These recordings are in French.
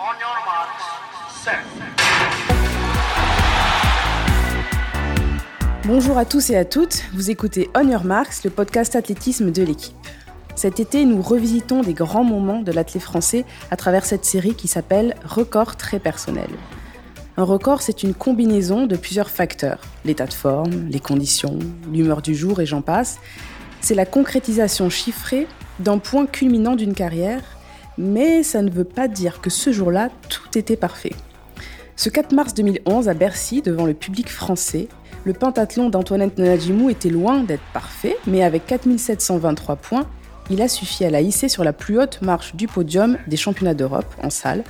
On your marks. Bonjour à tous et à toutes, vous écoutez On Your Marks, le podcast athlétisme de l'équipe. Cet été, nous revisitons des grands moments de l'athlète français à travers cette série qui s'appelle Record très personnel. Un record, c'est une combinaison de plusieurs facteurs. L'état de forme, les conditions, l'humeur du jour et j'en passe. C'est la concrétisation chiffrée d'un point culminant d'une carrière, mais ça ne veut pas dire que ce jour-là, tout était parfait. Ce 4 mars 2011, à Bercy, devant le public français, le pentathlon d'Antoinette Nadjimou était loin d'être parfait, mais avec 4723 points, il a suffi à la hisser sur la plus haute marche du podium des championnats d'Europe en salle,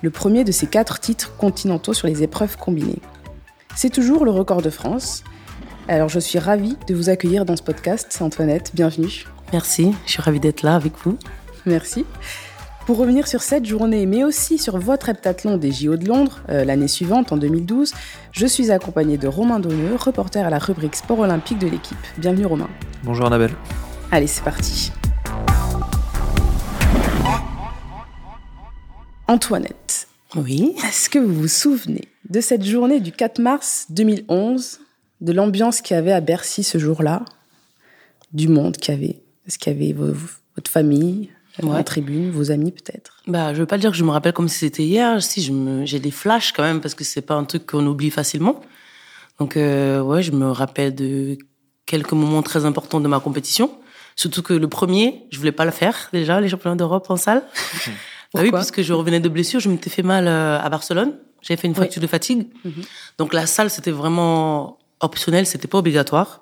le premier de ses quatre titres continentaux sur les épreuves combinées. C'est toujours le record de France. Alors je suis ravie de vous accueillir dans ce podcast, Antoinette, bienvenue. Merci, je suis ravie d'être là avec vous. Merci. Pour revenir sur cette journée, mais aussi sur votre heptathlon des JO de Londres, euh, l'année suivante, en 2012, je suis accompagnée de Romain Donneux, reporter à la rubrique Sport olympique de l'équipe. Bienvenue Romain. Bonjour Annabelle. Allez, c'est parti. Antoinette, Oui. est-ce que vous vous souvenez de cette journée du 4 mars 2011, de l'ambiance qu'il y avait à Bercy ce jour-là, du monde qu'il y avait Est-ce qu'il y avait vo- votre famille, Ouais. la tribune, vos amis peut-être? Bah, je veux pas dire que je me rappelle comme si c'était hier. Si, je me, j'ai des flashs quand même parce que c'est pas un truc qu'on oublie facilement. Donc, euh, ouais, je me rappelle de quelques moments très importants de ma compétition. Surtout que le premier, je voulais pas le faire déjà, les championnats d'Europe en salle. Bah oui, parce que je revenais de blessure, je m'étais fait mal euh, à Barcelone. J'avais fait une Oui. fracture de fatigue. Mhm. Donc la salle, c'était vraiment optionnel, c'était pas obligatoire.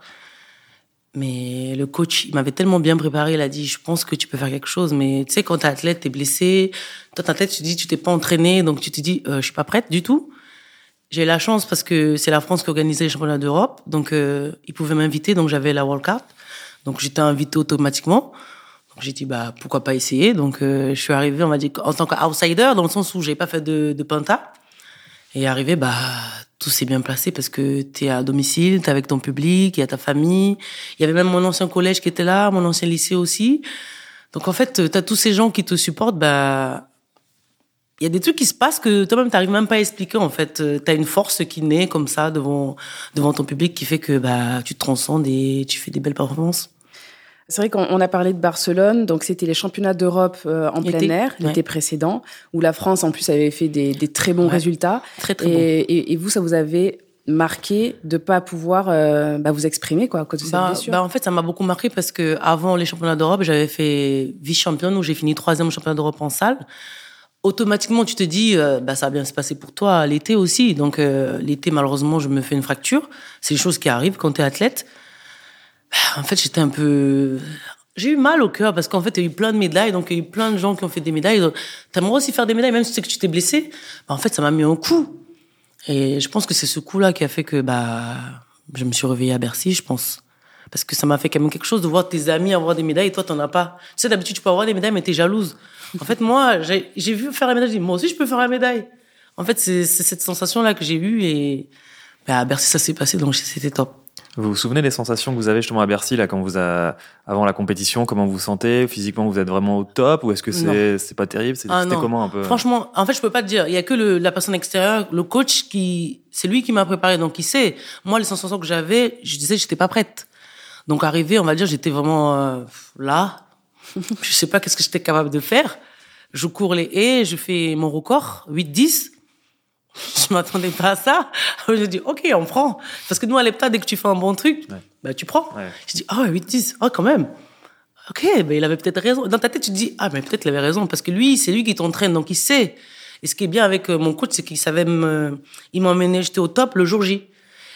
Mais le coach, il m'avait tellement bien préparé, il a dit, je pense que tu peux faire quelque chose. Mais tu sais, quand t'es athlète, t'es blessé. Toi, t'es athlète, tu te dis, tu t'es pas entraîné, donc tu te dis, euh, je suis pas prête du tout. J'ai eu la chance parce que c'est la France qui organisait les championnats d'Europe, donc euh, ils pouvaient m'inviter, donc j'avais la World Cup. Donc j'étais invité automatiquement. Donc j'ai dit, bah pourquoi pas essayer? Donc euh, je suis arrivé, on va dire, en tant qu'outsider, dans le sens où j'ai pas fait de, de. Et arrivé, bah, tout s'est bien placé parce que tu es à domicile, tu es avec ton public, il y a ta famille. Il y avait même mon ancien collège qui était là, mon ancien lycée aussi. Donc en fait, tu as tous ces gens qui te supportent, bah, il y a des trucs qui se passent que toi-même t'arrives même pas à expliquer en fait. Tu as une force qui naît comme ça devant devant ton public qui fait que bah tu te transcendes et tu fais des belles performances. C'est vrai qu'on on a parlé de Barcelone, donc c'était les championnats d'Europe euh, en plein air l'été ouais. précédent, où la France en plus avait fait des, des très bons Ouais. résultats. Très très et, bon. et- et vous, ça vous avait marqué de pas pouvoir euh, bah, vous exprimer quoi, cette Bah, bah, en fait, ça m'a beaucoup marqué parce que avant les championnats d'Europe, j'avais fait vice-championne où j'ai fini troisième au championnat d'Europe en salle. Automatiquement, tu te dis, euh, bah, ça va bien se passer pour toi l'été aussi. Donc, l'été, malheureusement, je me fais une fracture. C'est des choses qui arrivent quand tu es athlète. En fait, j'étais un peu... J'ai eu mal au cœur parce qu'en fait, il y a eu plein de médailles. Donc, il y a eu plein de gens qui ont fait des médailles. T'aimerais aussi faire des médailles, même si tu sais que tu t'es blessé. Bah, en fait, ça m'a mis un coup. Et je pense que c'est ce coup-là qui a fait que bah, je me suis réveillée à Bercy, je pense. Parce que ça m'a fait quand même quelque chose de voir tes amis avoir des médailles et toi, t'en as pas. Tu sais, d'habitude, tu peux avoir des médailles, mais t'es jalouse. En fait, moi, j'ai vu faire la médaille, j'ai dit, moi aussi, je peux faire la médaille. En fait, c'est cette sensation-là que j'ai eue et bah, à Bercy, ça s'est passé, donc c'était top. Vous vous souvenez des sensations que vous avez justement à Bercy là quand vous a... avant la compétition Comment vous vous sentez? Physiquement, vous êtes vraiment au top ou est-ce que c'est c'est pas terrible? C'est- Ah, C'était comment un peu? Franchement, en fait, je peux pas te dire. Il y a que le, la personne extérieure, le coach qui, c'est lui qui m'a préparé, donc il sait. Moi, les sensations que j'avais, je disais, j'étais pas prête. Donc arrivé, on va dire, j'étais vraiment euh, là. je sais pas qu'est-ce que j'étais capable de faire. Je cours les haies, je fais mon record, 8-10. Je m'attendais pas à ça. Je dis, OK, on prend. Parce que nous, à l'EPTA, dès que tu fais un bon truc, Ouais. bah, tu prends. Ouais. Je dis, ah, 8-10, ah, quand même. Ok, ben il avait peut-être raison. Dans ta tête, tu te dis, ah, mais peut-être il avait raison, parce que lui, c'est lui qui t'entraîne, donc il sait. Et ce qui est bien avec euh, mon coach, c'est qu'il savait me, il m'a emmené, j'étais au top le jour J.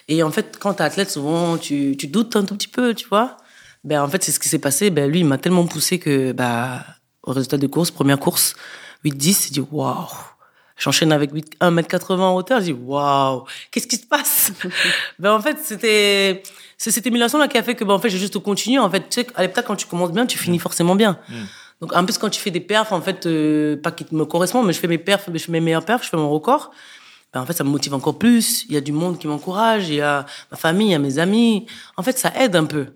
Et en fait, quand t'es athlète, souvent, tu, tu doutes un tout petit peu, tu vois. Ben, en fait, c'est ce qui s'est passé. Ben, lui, il m'a tellement poussé que, bah, au résultat de course, première course, 8-10, j'ai dit, waouh. J'enchaîne avec 8, 1m80 en hauteur, je dis, waouh, qu'est-ce qui se passe? ben, en fait, c'était, c'est cette émulation-là qui a fait que, ben, en fait, j'ai juste continué. En fait, tu sais, à l'époque, quand tu commences bien, tu finis forcément bien. Donc, en plus, quand tu fais des perfs, en fait, euh, pas qui me correspondent, mais je fais mes perfs, je fais mes meilleurs perfs, je fais mon record. Ben, en fait, ça me motive encore plus. Il y a du monde qui m'encourage, il y a ma famille, il y a mes amis. En fait, ça aide un peu.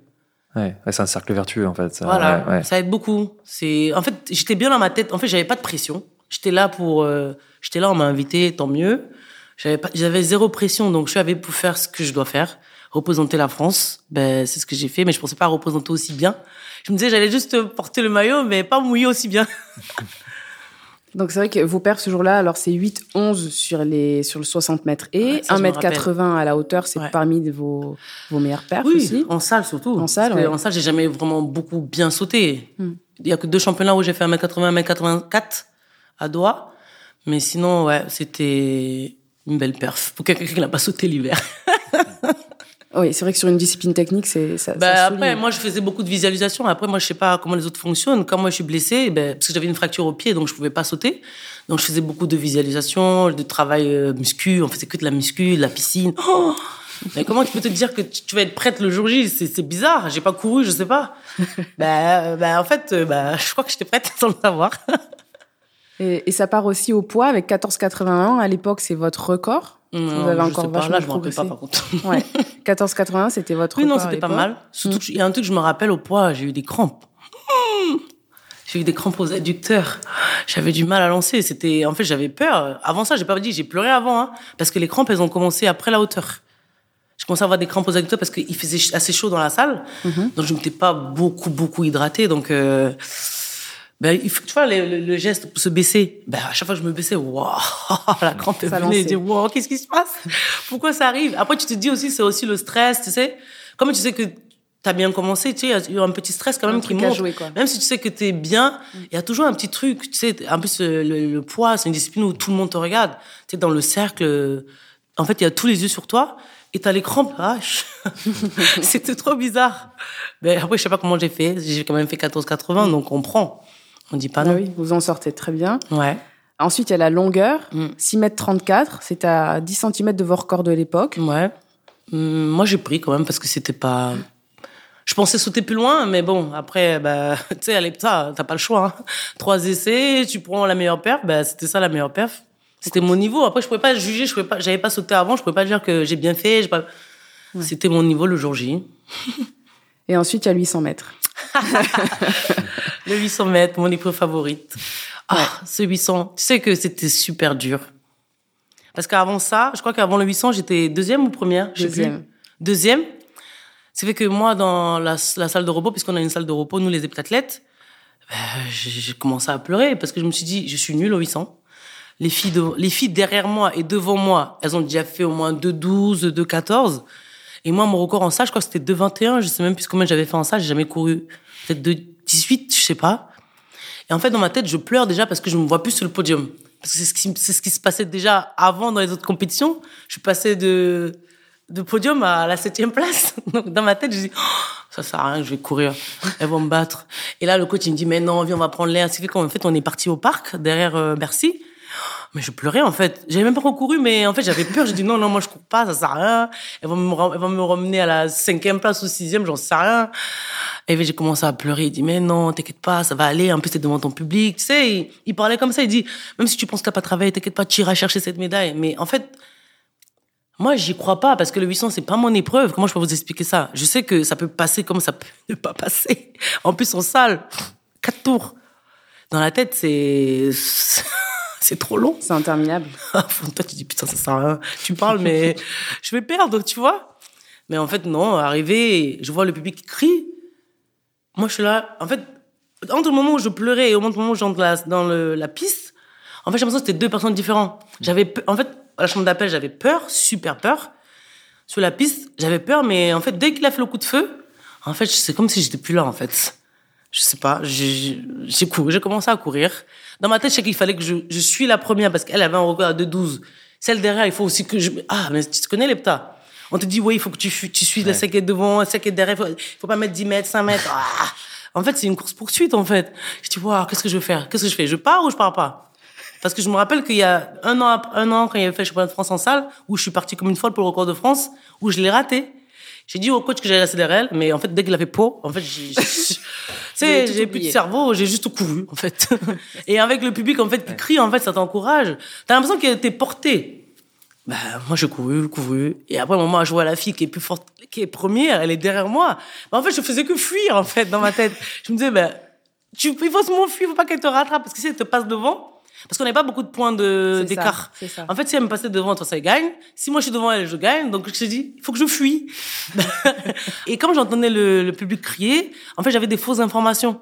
Ouais, ouais, c'est un cercle vertueux en fait. Ça, Voilà, ouais, ouais. ça aide beaucoup. C'est, en fait, j'étais bien dans ma tête. En fait, j'avais pas de pression. J'étais là pour, euh, j'étais là, on m'a invité, tant mieux. J'avais pas, j'avais zéro pression, donc je savais pour faire ce que je dois faire, représenter la France. Ben, c'est ce que j'ai fait, mais je pensais pas représenter aussi bien. Je me disais, j'allais juste porter le maillot, mais pas mouiller aussi bien. Donc c'est vrai que vos perfs ce jour-là, alors c'est 8-11 sur, les, sur le 60 mètres et Ouais, ça, je me 1m80 à la hauteur, c'est Ouais. parmi vos, vos meilleurs perfs Oui, aussi. en salle surtout. En salle, ouais. En salle, j'ai jamais vraiment beaucoup bien sauté. Hmm. Il y a que deux championnats où j'ai fait 1m80, 1m84 à Doha. Mais sinon, ouais, c'était une belle perf pour quelqu'un qui n'a pas sauté l'hiver. Oui, c'est vrai que sur une discipline technique, c'est ça. Bah, ça après, moi, je faisais beaucoup de visualisation. Après, moi, je sais pas comment les autres fonctionnent. Quand moi, je suis blessée, ben, parce que j'avais une fracture au pied, donc je pouvais pas sauter. Donc, je faisais beaucoup de visualisation, de travail euh, muscu. On faisait que de la muscu, de la piscine. Oh mais comment tu peux te dire que tu vas être prête le jour J? C'est bizarre. J'ai pas couru, je sais pas. bah, bah, en fait, euh, bah, je crois que j'étais prête sans le savoir. Et, et ça part aussi au poids avec 14,81. À l'époque, c'est votre record. Non, avez je encore pas. Là, je me rappelle pas, par contre. Ouais. 14,81, c'était votre Oui, non, record. à c'était pas mal. Surtout, il y a un truc, je me rappelle au poids, j'ai eu des crampes. Mmh. J'ai eu des crampes aux adducteurs. J'avais du mal à lancer. C'était, en fait, j'avais peur. Avant ça, j'ai pas dit, j'ai pleuré avant, hein, parce que les crampes, elles ont commencé après la hauteur. Je commençais à avoir des crampes aux adducteurs parce qu'il faisait assez chaud dans la salle. Donc, je m'étais pas beaucoup, beaucoup hydratée. Donc, euh, ben, il faut, tu vois, le, le- le geste pour se baisser. Ben, à chaque fois que je me baissais, waouh, la crampe Ça venait. Je dis, waouh, qu'est-ce qui se passe? Pourquoi ça arrive? Après, tu te dis aussi, c'est aussi le stress, tu sais. Comme tu sais que t'as bien commencé, tu sais, il y a un petit stress quand Un même qui monte. jouer, quoi. Même si tu sais que t'es bien, il y a toujours un petit truc, tu sais. En plus, euh, le, le poids, c'est une discipline où tout le monde te regarde. Tu sais, dans le cercle, euh, en fait, il y a tous les yeux sur toi. Et t'as les crampes, ah, c'était trop bizarre. Mais après, je sais pas comment j'ai fait. J'ai quand même fait 14,80, donc on prend. On dit pas Ah non. oui, vous en sortez très bien. Ouais. Ensuite, il y a la longueur, Mm. 6 mètres 34. C'est à 10 cm de vos records de l'époque. Ouais. Hum, moi, j'ai pris quand même parce que c'était pas. Je pensais sauter plus loin, mais bon, après, bah, tu sais, allez, ça, t'as pas le choix. hein. Trois essais, tu prends la meilleure perf, bah, c'était ça la meilleure perf. C'était mon niveau. Après, je pouvais pas juger, je pouvais pas, j'avais pas sauté avant, je pouvais pas dire que j'ai bien fait. C'était mon niveau le jour J. Et ensuite, il y a 800 mètres. Le 800 mètres, mon épreuve favorite. Ah, ce 800, tu sais que c'était super dur. Parce qu'avant ça, je crois qu'avant le 800, j'étais deuxième ou première plus. Deuxième. Deuxième. C'est fait que moi, dans la, la salle de repos, puisqu'on a une salle de repos, nous les heptathlètes, ben, j'ai j'ai commencé à pleurer parce que je me suis dit, je suis nulle au 800. Les filles, de, les filles derrière moi et devant moi, elles ont déjà fait au moins 2,12, 2,14. Et moi, mon record en salle, je crois que c'était 2,21. Je sais même plus combien j'avais fait en salle. J'ai jamais couru. Peut-être 2,18, je sais pas. Et en fait, dans ma tête, je pleure déjà parce que je me vois plus sur le podium. Parce que c'est ce qui, c'est ce qui se passait déjà avant dans les autres compétitions. Je passais de, de podium à la septième place. Donc, dans ma tête, je dis, oh, ça sert à rien, je vais courir. Elles vont me battre. Et là, le coach, il me dit, mais non, viens, on va prendre l'air. C'est fait qu'en fait, on est parti au parc, derrière euh, Bercy. Mais je pleurais, en fait. J'avais même pas recouru, mais en fait, j'avais peur. J'ai dit, non, non, moi, je cours pas, ça sert à rien. Elles vont me, elles vont me ramener à la cinquième place ou sixième, j'en sais rien. Et j'ai commencé à pleurer. Il dit, mais non, t'inquiète pas, ça va aller. En plus, t'es devant ton public. Tu sais, il, il parlait comme ça. Il dit, même si tu penses que t'as pas travaillé, t'inquiète pas, tu iras chercher cette médaille. Mais en fait, moi, j'y crois pas parce que le 800, c'est pas mon épreuve. Comment je peux vous expliquer ça? Je sais que ça peut passer comme ça peut ne pas passer. En plus, en salle, quatre tours. Dans la tête, c'est, c'est trop long. C'est interminable. Toi, tu dis, putain, ça sert à rien. Tu parles, mais je vais perdre, tu vois. Mais en fait, non, arrivé, je vois le public qui crie. Moi, je suis là. En fait, entre le moment où je pleurais et au moment où j'entre dans la, dans le- la piste, en fait, j'ai l'impression que c'était deux personnes différentes. J'avais, en fait, à la chambre d'appel, j'avais peur, super peur. Sur la piste, j'avais peur, mais en fait, dès qu'il a fait le coup de feu, en fait, c'est comme si j'étais plus là, en fait. Je sais pas, j'ai couru, j'ai commencé à courir. Dans ma tête, je sais qu'il fallait que je, je suis la première parce qu'elle avait un record à 2,12. Celle derrière, il faut aussi que je... Ah, mais tu te connais les ptas On te dit, oui, il faut que tu, tu suives la celle qui est devant, celle qui est derrière. Il faut, faut pas mettre 10 mètres, 5 mètres. Ah en fait, c'est une course-poursuite, en fait. Je dis, waouh, qu'est-ce que je vais faire? Qu'est-ce que je fais? Je pars ou je pars pas? Parce que je me rappelle qu'il y a un an, un an, quand il avait fait le championnat de France en salle, où je suis partie comme une folle pour le record de France, où je l'ai raté. J'ai dit au coach que j'allais la CDRL, mais en fait, dès qu'il a fait pot, en fait, j'ai, j'ai- plus de cerveau, j'ai juste couru, en fait. Et avec le public, en fait, qui crie, en fait, ça t'encourage. T'as l'impression que t'es porté. Bah, moi, j'ai couru, couru. Et après, un moment, je vois la fille qui est plus forte, qui est première, elle est derrière moi. Bah, en fait, je faisais que fuir, en fait, dans ma tête. Je me disais, bah, tu, il faut se m'enfuir, il faut pas qu'elle te rattrape, parce que si elle te passe devant, Parce qu'on n'avait pas beaucoup de points de- d'écart. En fait, si elle me passait devant, toi, ça gagne. Si moi, je suis devant elle, je gagne. Donc, je te dis, il faut que je fuis. et comme j'entendais le, le public crier, en fait, j'avais des fausses informations.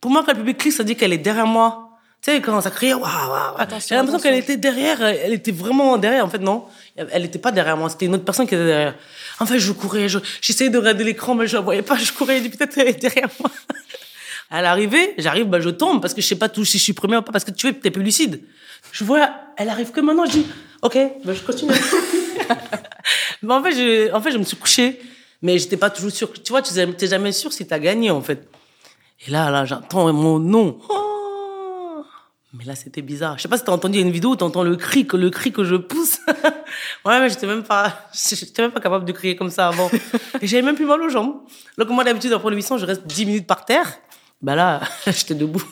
Pour moi, quand le public crie, ça dit qu'elle est derrière moi. Tu sais, quand ça criait, waouh, waouh, J'ai l'impression qu'elle était derrière, elle était vraiment derrière. En fait, non. Elle n'était pas derrière moi, c'était une autre personne qui était derrière. En fait, je courais, je- j'essayais de regarder l'écran, mais je la voyais pas, je courais, je dis peut-être elle est derrière moi. À l'arrivée, j'arrive, bah, je tombe parce que je sais pas tout si je suis premier ou pas parce que tu es, t'es plus lucide. Je vois, elle arrive que maintenant, je dis, ok, bah, je continue. mais en fait, je, en fait, je me suis couchée, mais j'étais pas toujours sûre. Tu vois, tu n'es jamais sûr si tu as gagné, en fait. Et là, là, j'entends mon nom. Oh mais là, c'était bizarre. Je sais pas si t'as entendu une vidéo où t'entends le cri, que le cri que je pousse. ouais, mais j'étais même pas, j'étais même pas capable de crier comme ça avant. Et j'avais même plus mal aux jambes. Donc, moi, d'habitude, après l'émission, je reste 10 minutes par terre. Bah là, j'étais debout.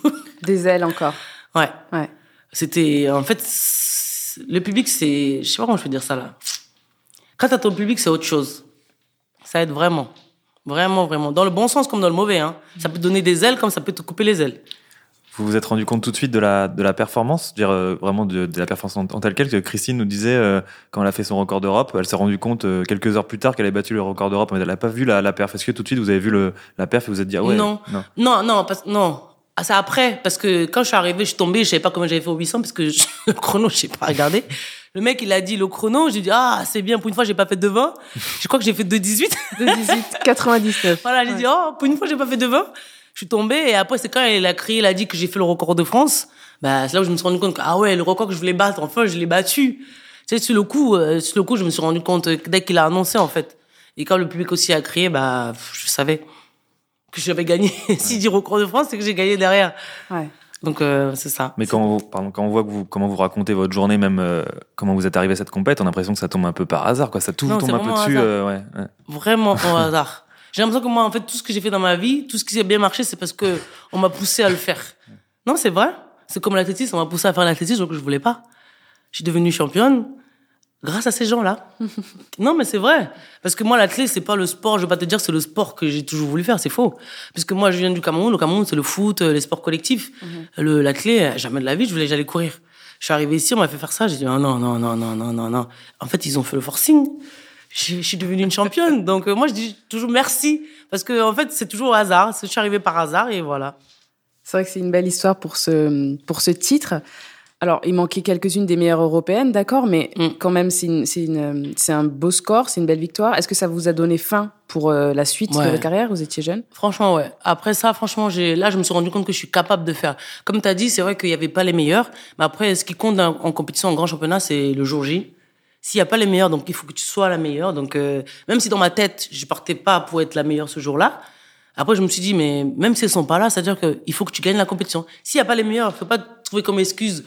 Des ailes encore. Ouais. Ouais. C'était, en fait, le public, c'est, je sais pas comment je peux dire ça là. Quand t'as ton public, c'est autre chose. Ça aide vraiment. Vraiment, vraiment. Dans le bon sens comme dans le mauvais, hein. Ça peut te donner des ailes comme ça peut te couper les ailes. Vous vous êtes rendu compte tout de suite de la, de la performance, dire euh, vraiment de, de la performance en, en telle quelle que Christine nous disait euh, quand elle a fait son record d'Europe, elle s'est rendue compte euh, quelques heures plus tard qu'elle avait battu le record d'Europe, mais elle n'a pas vu la, la perf. Est-ce que tout de suite vous avez vu le, la perf et vous êtes dit ah ouais Non. non. Non, non, parce, non. Ah, c'est après, parce que quand je suis arrivée, je suis tombée, je savais pas comment j'avais fait au 800, parce que je- le chrono, je sais pas regarder. Le mec, il a dit le chrono, j'ai dit, ah, c'est bien, pour une fois, j'ai pas fait de 20. Je crois que j'ai fait 2,18. De 18, 99. Voilà, j'ai dit, oh, pour une fois, j'ai pas fait de 20. Je suis tombée, et après, c'est quand il a crié, il a dit que j'ai fait le record de France. Bah, c'est là où je me suis rendu compte que, ah ouais, le record que je voulais battre, enfin, je l'ai battu. Tu sais, sur le coup, euh, sur le coup, je me suis rendu compte euh, dès qu'il a annoncé, en fait. Et quand le public aussi a crié, bah, je savais que j'avais gagné. S'il dit record de France, c'est que j'ai gagné derrière. Ouais. Donc, euh, c'est ça. Mais quand, on, pardon, quand on voit que vous, comment vous racontez votre journée, même euh, comment vous êtes arrivé à cette compète, on a l'impression que ça tombe un peu par hasard, quoi. Ça tout Non, tombe un peu vraiment dessus. euh, ouais, ouais. Vraiment au hasard. J'ai l'impression que moi, en fait, tout ce que j'ai fait dans ma vie, tout ce qui s'est bien marché, c'est parce que on m'a poussé à le faire. Non, c'est vrai. C'est comme l'athlétisme, on m'a poussé à faire l'athlétisme, donc je voulais pas. Je suis devenue championne grâce à ces gens-là. non, mais c'est vrai. Parce que moi, l'athlète, c'est pas le sport, je vais pas te dire c'est le sport que j'ai toujours voulu faire, c'est faux. Parce que moi, je viens du Cameroun, le Cameroun, c'est le foot, euh, les sports collectifs. Le L'athlète, jamais de la vie, je voulais, j'allais courir. Je suis arrivé ici, on m'a fait faire ça, j'ai dit, oh non, non, non, non, non, non, non. En fait, ils ont fait le forcing. Je, je suis devenue une championne. Donc, euh, moi, je dis toujours merci. Parce que, en fait, c'est toujours au hasard. Je suis arrivée par hasard et voilà. C'est vrai que c'est une belle histoire pour ce, pour ce titre. Alors, il manquait quelques-unes des meilleures européennes, d'accord, mais Mm. quand même, c'est un beau score, c'est une belle victoire. Est-ce que ça vous a donné faim pour euh, la suite de votre carrière Vous étiez jeune? Franchement, ouais. Après ça, franchement, j'ai, là, je me suis rendu compte que je suis capable de faire. Comme tu as dit, c'est vrai qu'il n'y avait pas les meilleurs. Mais après, ce qui compte en, en compétition, en grand championnat, c'est le jour J. S'il n'y a pas les meilleurs, donc il faut que tu sois la meilleure. Donc, euh, même si dans ma tête, je partais pas pour être la meilleure ce jour-là, après, je me suis dit, mais même s'ils sont pas là, c'est-à-dire qu'il faut que tu gagnes la compétition. S'il n'y a pas les meilleurs, il faut pas te trouver comme excuse.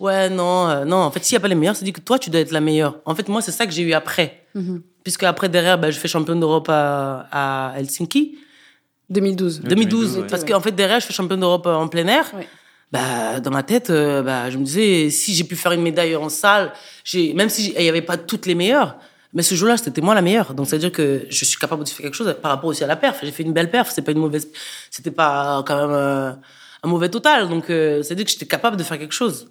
Ouais, non, euh, non. En fait, s'il n'y a pas les meilleurs, c'est dit que toi, tu dois être la meilleure. En fait, moi, c'est ça que j'ai eu après. Puisque après, derrière, ben, je fais championne d'Europe à, à Helsinki. 2012. 2012, ouais. parce qu'en fait derrière je fais championne d'Europe en plein air. Ouais. Bah dans ma tête, euh, bah je me disais si j'ai pu faire une médaille en salle, j'ai même si il y avait pas toutes les meilleures, mais ce jour-là c'était moi la meilleure. Donc ça veut dire que je suis capable de faire quelque chose par rapport aussi à la perf. J'ai fait une belle perf, c'est pas une mauvaise, c'était pas quand même euh, un mauvais total. Donc euh, ça veut dire que j'étais capable de faire quelque chose.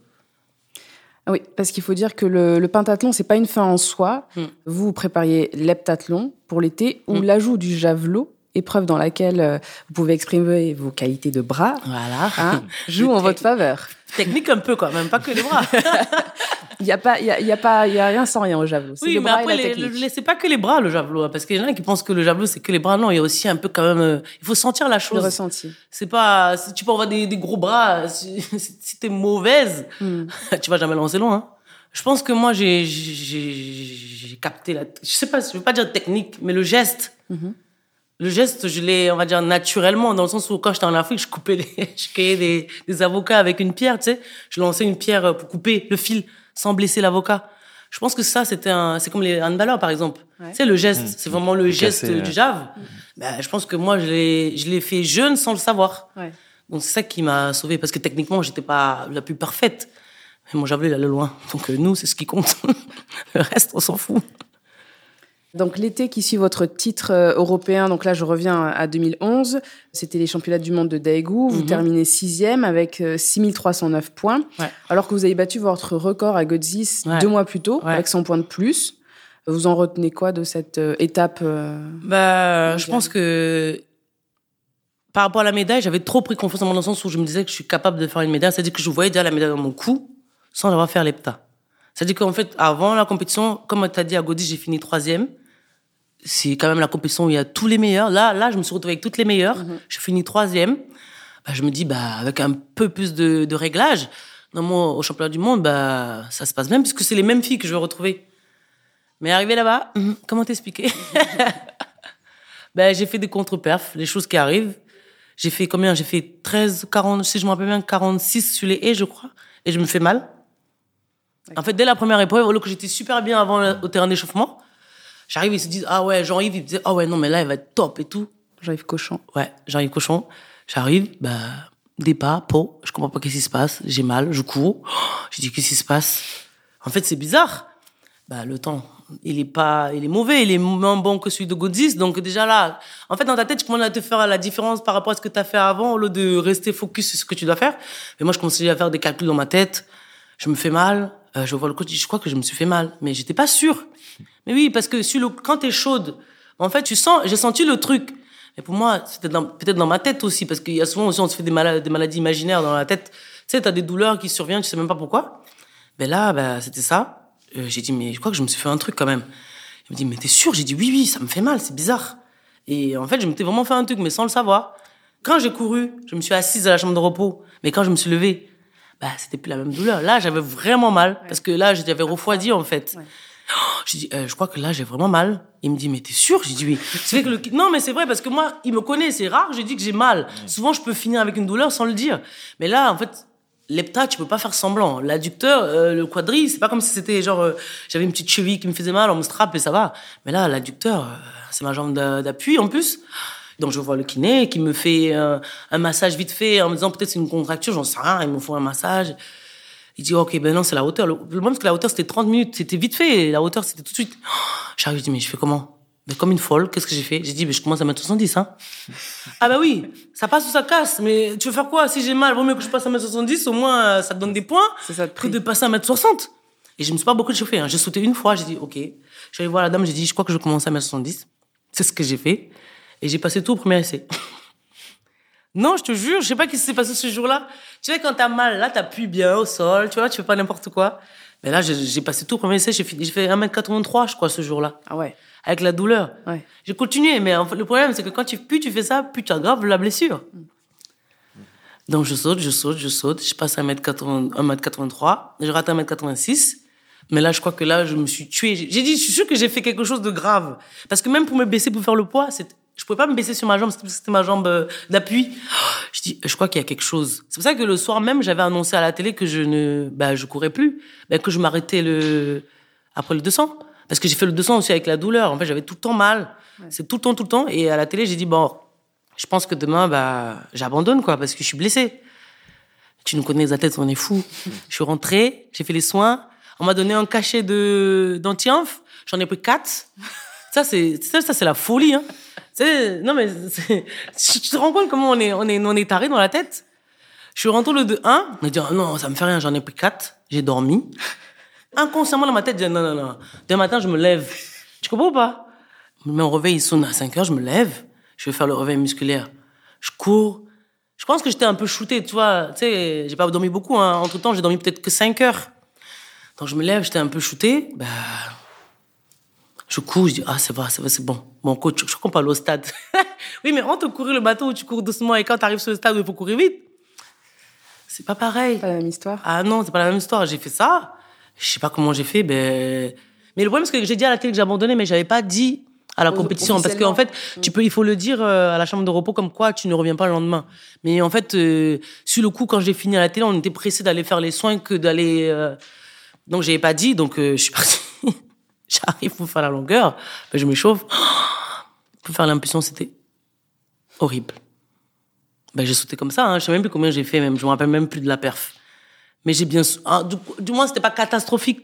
Ah Oui, parce qu'il faut dire que le, le pentathlon, c'est pas une fin en soi. Mm. Vous, vous prépariez l'heptathlon pour l'été ou Mm. l'ajout du javelot, épreuve dans laquelle euh, vous pouvez exprimer vos qualités de bras, Voilà. hein, joue en votre faveur. Technique un peu quand même, pas que les bras. Il y a pas, il y a, y a pas, il y a rien sans rien au javelot. Oui, le mais bras après, le- c'est pas que les bras, le javelot. hein, Parce qu'il y en a qui pensent que le javelot, c'est que les bras. Non, il y a aussi un peu quand même. euh, il faut sentir la le chose. ressenti. C'est pas. Tu peux avoir des, des gros bras. Si, si t'es mauvaise, Mm. tu vas jamais lancer loin. hein. Je pense que moi, j'ai capté la. Je sais pas, je veux pas dire technique, mais le geste. Mhm. Le geste, je l'ai, on va dire, naturellement, dans le sens où quand j'étais en Afrique, je coupais les, je cueillais des, des avocats avec une pierre, tu sais. Je lançais une pierre pour couper le fil sans blesser l'avocat. Je pense que ça, c'était un, c'est comme les handballeurs, par exemple. Ouais. Tu sais, le geste, c'est vraiment le Le geste casser, du jave. Ben, je pense que moi, je l'ai, je l'ai fait jeune sans le savoir. Ouais. Donc c'est ça qui m'a sauvé parce que techniquement j'étais pas la plus parfaite. Mais mon javelot il allait loin. Donc euh, nous c'est ce qui compte. Le reste on s'en fout. Donc l'été qui suit votre titre euh, européen, donc là je reviens à 2011, c'était les championnats du monde de Daegu, vous Mhm. terminez sixième avec euh, 6309 points, Ouais. alors que vous avez battu votre record à Godzis Ouais. deux mois plus tôt, Ouais. avec 100 points de plus. Vous en retenez quoi de cette euh, étape euh, Bah, je pense que par rapport à la médaille, j'avais trop pris confiance en moi dans le sens où je me disais que je suis capable de faire une médaille. C'est-à-dire que je voyais déjà la médaille dans mon cou sans avoir fait l'EPTA. C'est-à-dire qu'en fait, avant la compétition, comme tu as dit à Gaudi, j'ai fini troisième. C'est quand même la compétition où il y a tous les meilleurs. Là, là, je me suis retrouvée avec toutes les meilleures. Je finis troisième. Bah, je me dis, bah, avec un peu plus de, de réglage, normalement, au championnat du monde, bah, ça se passe bien puisque c'est les mêmes filles que je vais retrouver. Mais arrivé là-bas, hum, comment t'expliquer? Ben, j'ai fait des contre-perfs, les choses qui arrivent. J'ai fait combien? J'ai fait 13, 40, si je me rappelle bien, 46 sur les haies, je crois. Et je me fais mal. En fait, dès la première épreuve, lieu que j'étais super bien avant le- au terrain d'échauffement, j'arrive, ils se disent, ah ouais, Jean-Yves, il me disait, ah ouais, non, mais là, il va être top et tout. Jean-Yves Cochon Ouais, Jean-Yves Cochon. J'arrive, bah, des pas, pot, je comprends pas qu'est-ce qui se passe, j'ai mal, je cours. Je dis, qu'est-ce qui se passe? En fait, c'est bizarre. Bah, le temps, il est pas, il est mauvais, il est moins bon que celui de Godis. Donc, déjà là, en fait, dans ta tête, tu commences à te faire la différence par rapport à ce que tu as fait avant, au lieu de rester focus sur ce que tu dois faire. Mais moi, je commençais à faire des calculs dans ma tête. Je me fais mal. Euh, je vois le coach, je crois que je me suis fait mal. Mais j'étais pas sûr. Mais oui, parce que sur le, quand t'es chaude, en fait, tu sens, j'ai senti le truc. Et pour moi, c'était dans- peut-être dans ma tête aussi, parce qu'il y a souvent aussi, on se fait des, malades, des maladies imaginaires dans la tête. Tu sais, t'as des douleurs qui surviennent, tu sais même pas pourquoi. Ben là, ben, c'était ça. Euh, j'ai dit, mais je crois que je me suis fait un truc quand même. Il me dit, mais t'es sûr? J'ai dit, oui, oui, ça me fait mal, c'est bizarre. Et en fait, je m'étais vraiment fait un truc, mais sans le savoir. Quand j'ai couru, je me suis assise à la chambre de repos. Mais quand je me suis levée, bah, c'était plus la même douleur. Là, j'avais vraiment mal. Parce que là, j'avais refroidi, en fait. Ouais. J'ai dit, euh, je crois que là, j'ai vraiment mal. Il me dit, mais t'es sûr? J'ai dit, oui. C'est vrai que le... Non, mais c'est vrai, parce que moi, il me connaît, c'est rare, j'ai dit que j'ai mal. Souvent, je peux finir avec une douleur sans le dire. Mais là, en fait, l'hepta, tu peux pas faire semblant. L'adducteur, euh, le quadri, c'est pas comme si c'était genre, euh, j'avais une petite cheville qui me faisait mal, on me strappe et ça va. Mais là, l'adducteur, c'est ma jambe d'a- d'appui en plus. Donc, je vois le kiné qui me fait un massage vite fait en me disant peut-être c'est une contracture, j'en sais rien, ils me font un massage. Il dit, ok, ben non, c'est la hauteur. Le problème, c'est que la hauteur, c'était 30 minutes. C'était vite fait. La hauteur, c'était tout de suite. J'arrive, je dis, mais je fais comment? Mais comme une folle, qu'est-ce que j'ai fait? J'ai dit, mais je commence à mettre 70, hein. ah bah oui, ça passe ou ça casse. Mais tu veux faire quoi? Si j'ai mal, vaut mieux que je passe à mettre 70, au moins, euh, ça te donne des points. C'est ça Que prix. de passer à mettre 60. Et je me suis pas beaucoup chauffé. Hein. J'ai sauté une fois, j'ai dit, ok. Je suis allé voir la dame, j'ai dit, je crois que je commence à mettre 70. C'est ce que j'ai fait. Et j'ai passé tout au premier essai. Non, je te jure, je sais pas ce qui s'est passé ce jour-là. Tu sais, quand t'as mal, là, t'appuies bien au sol, tu vois, tu fais pas n'importe quoi. Mais là, j'ai passé tout premier essai, j'ai fini, j'ai fait 1m83, je crois, ce jour-là. Ah ouais, Avec la douleur. ouais. J'ai continué, mais en fait, le problème, c'est que quand tu, plus tu fais ça, plus tu aggraves la blessure. Donc, je saute, je saute, je saute. Je passe à 1m80 1m83. Je rate 1m86. Mais là, je crois que là, je me suis tué. J'ai j'ai dit, je suis sûr que j'ai fait quelque chose de grave. Parce que même pour me baisser, pour faire le poids, c'est- je pouvais pas me baisser sur ma jambe, c'était- c'était ma jambe euh, d'appui. Je dis, je crois qu'il y a quelque chose. C'est pour ça que le soir même, j'avais annoncé à la télé que je ne, bah, je courais plus, bah, que je m'arrêtais le, après le 200. Parce que j'ai fait le 200 aussi avec la douleur. En fait, j'avais tout le temps mal. C'est tout le temps, tout le temps. Et à la télé, j'ai dit, bon, je pense que demain, bah, j'abandonne, quoi, parce que je suis blessé. Tu nous connais les athlètes, on est fous. je suis rentré, j'ai fait les soins. On m'a donné un cachet de, d'anti-inf. J'en ai pris quatre. Ça, c'est, ça, ça, c'est la folie, hein. Non, mais tu te rends compte comment on est, on est, on est taré dans la tête? Je suis rentré le 2-1. On m'a dit, ah non, ça me fait rien, j'en ai pris quatre. J'ai dormi. Inconsciemment, dans ma tête, je dis, non, non, non. Demain matin, je me lève. Tu comprends ou pas? Mon réveil, il sonne à 5 heures, je me lève. Je vais faire le réveil musculaire. Je cours. Je pense que j'étais un peu shooté, tu vois. Tu sais, j'ai pas dormi beaucoup, hein. Entre temps, j'ai dormi peut-être que 5 heures. Donc, je me lève, j'étais un peu shooté. Bah, je cours, je dis, ah, c'est vrai, c'est vrai, c'est bon. Mon coach, je crois qu'on parle au stade. oui, mais entre courir le bateau où tu cours doucement et quand tu arrives sur le stade où il faut courir vite, c'est pas pareil. Pas la même histoire. Ah non, c'est pas la même histoire. J'ai fait ça. Je sais pas comment j'ai fait. Ben... Mais le problème, c'est que j'ai dit à la télé que j'ai abandonné, mais j'avais pas dit à la Au- compétition. Parce qu'en fait, tu peux, il faut le dire euh, à la chambre de repos comme quoi tu ne reviens pas le lendemain. Mais en fait, euh, sur le coup, quand j'ai fini à la télé, on était pressé d'aller faire les soins que d'aller. euh, Donc, j'avais pas dit. Donc, euh, je suis partie. J'arrive pour faire la longueur. Ben, je m'échauffe. Pour faire l'impulsion, c'était horrible. Ben, j'ai sauté comme ça. Hein. Je sais même plus combien j'ai fait. Même, je me rappelle même plus de la perf. Mais j'ai bien. ah, du, du moins, c'était pas catastrophique.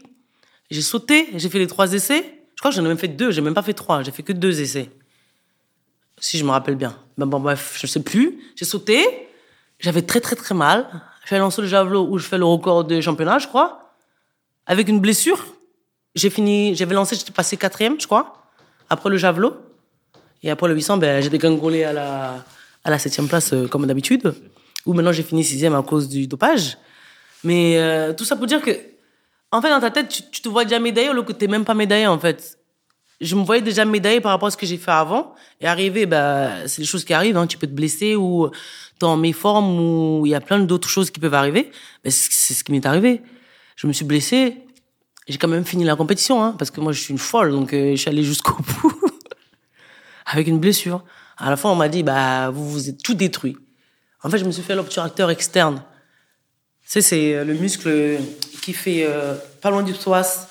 J'ai sauté, j'ai fait les trois essais. Je crois que j'en ai même fait deux. J'ai même pas fait trois. J'ai fait que deux essais. Si je me rappelle bien. Ben bon, bref, je sais plus. J'ai sauté. J'avais très, très, très mal. J'ai lancé le javelot où je fais le record de championnat, je crois. Avec une blessure. J'ai fini, j'avais lancé, j'étais passé quatrième, je crois. Après le javelot. Et après le 800, ben, j'ai dégangolé à la, à la septième place, euh, comme d'habitude. Où maintenant j'ai fini sixième à cause du dopage. Mais euh, tout ça pour dire que, en fait, dans ta tête, tu, te vois déjà médaillé alors que t'es même pas médaillé, en fait. Je me voyais déjà médaillé par rapport à ce que j'ai fait avant. Et arrivé, bah, c'est des choses qui arrivent. Hein. Tu peux te blesser ou t'es en méforme ou il y a plein d'autres choses qui peuvent arriver. C'est c'est ce qui m'est arrivé. Je me suis blessé. J'ai quand même fini la compétition, hein, parce que moi, je suis une folle, donc euh, je suis allé jusqu'au bout avec une blessure. À la fin, on m'a dit, bah, vous vous êtes tout détruit. En fait, je me suis fait l'obturateur externe. Tu sais, c'est euh, le muscle qui fait euh, pas loin du psoas.